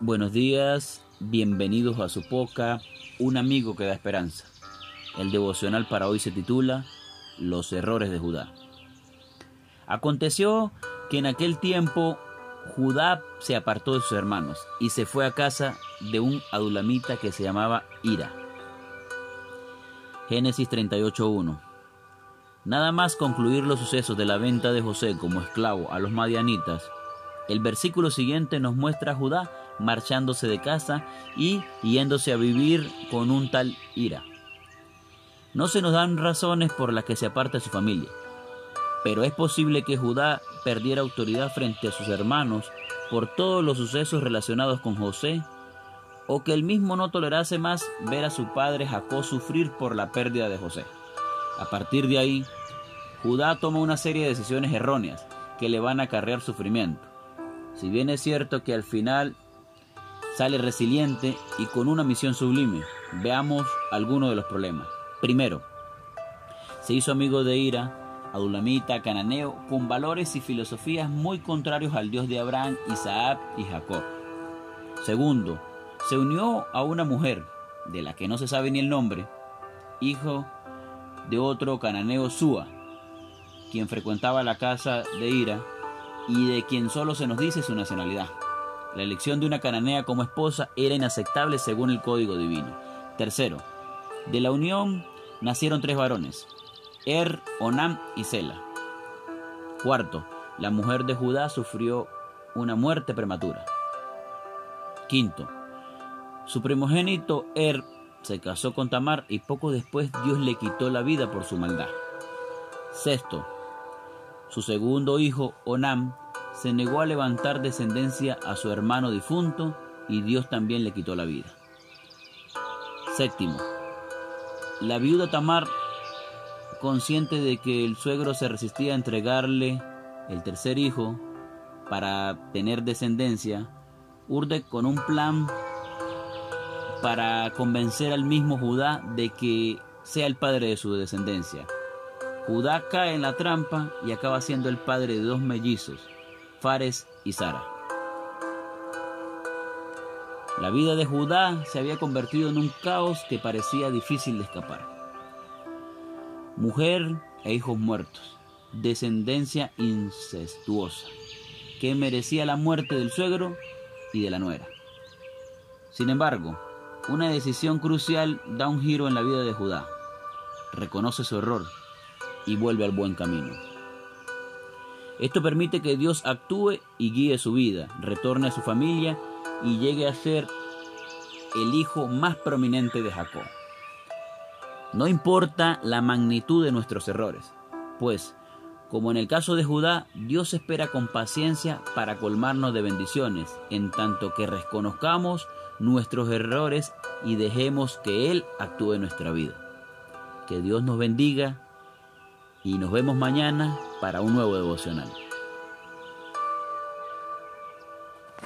Buenos días, bienvenidos a su poca, un amigo que da esperanza. El devocional para hoy se titula Los errores de Judá. Aconteció que en aquel tiempo Judá se apartó de sus hermanos y se fue a casa de un adulamita que se llamaba Ira. Génesis 38.1 Nada más concluir los sucesos de la venta de José como esclavo a los madianitas, el versículo siguiente nos muestra a Judá marchándose de casa y yéndose a vivir con un tal ira. No se nos dan razones por las que se aparta su familia, pero es posible que Judá perdiera autoridad frente a sus hermanos por todos los sucesos relacionados con José, o que él mismo no tolerase más ver a su padre Jacob sufrir por la pérdida de José. A partir de ahí, Judá toma una serie de decisiones erróneas que le van a acarrear sufrimiento. Si bien es cierto que al final sale resiliente y con una misión sublime, veamos algunos de los problemas. Primero, se hizo amigo de Ira, adulamita, cananeo, con valores y filosofías muy contrarios al Dios de Abraham, Isaac y Jacob. Segundo, se unió a una mujer, de la que no se sabe ni el nombre, hijo de otro cananeo Sua, quien frecuentaba la casa de Ira y de quien solo se nos dice su nacionalidad. La elección de una cananea como esposa era inaceptable según el código divino. Tercero, de la unión nacieron tres varones, Er, Onam y Sela. Cuarto, la mujer de Judá sufrió una muerte prematura. Quinto, su primogénito Er se casó con Tamar y poco después Dios le quitó la vida por su maldad. Sexto, su segundo hijo, Onam, se negó a levantar descendencia a su hermano difunto y Dios también le quitó la vida. Séptimo, la viuda Tamar, consciente de que el suegro se resistía a entregarle el tercer hijo para tener descendencia, urde con un plan para convencer al mismo Judá de que sea el padre de su descendencia. Judá cae en la trampa y acaba siendo el padre de dos mellizos, Y Sara. La vida de Judá se había convertido en un caos que parecía difícil de escapar. Mujer e hijos muertos, descendencia incestuosa, que merecía la muerte del suegro y de la nuera. Sin embargo, una decisión crucial da un giro en la vida de Judá. Reconoce su error y vuelve al buen camino. Esto permite que Dios actúe y guíe su vida, retorne a su familia y llegue a ser el hijo más prominente de Jacob. No importa la magnitud de nuestros errores, pues, como en el caso de Judá, Dios espera con paciencia para colmarnos de bendiciones, en tanto que reconozcamos nuestros errores y dejemos que Él actúe en nuestra vida. Que Dios nos bendiga y nos vemos mañana para un nuevo devocional.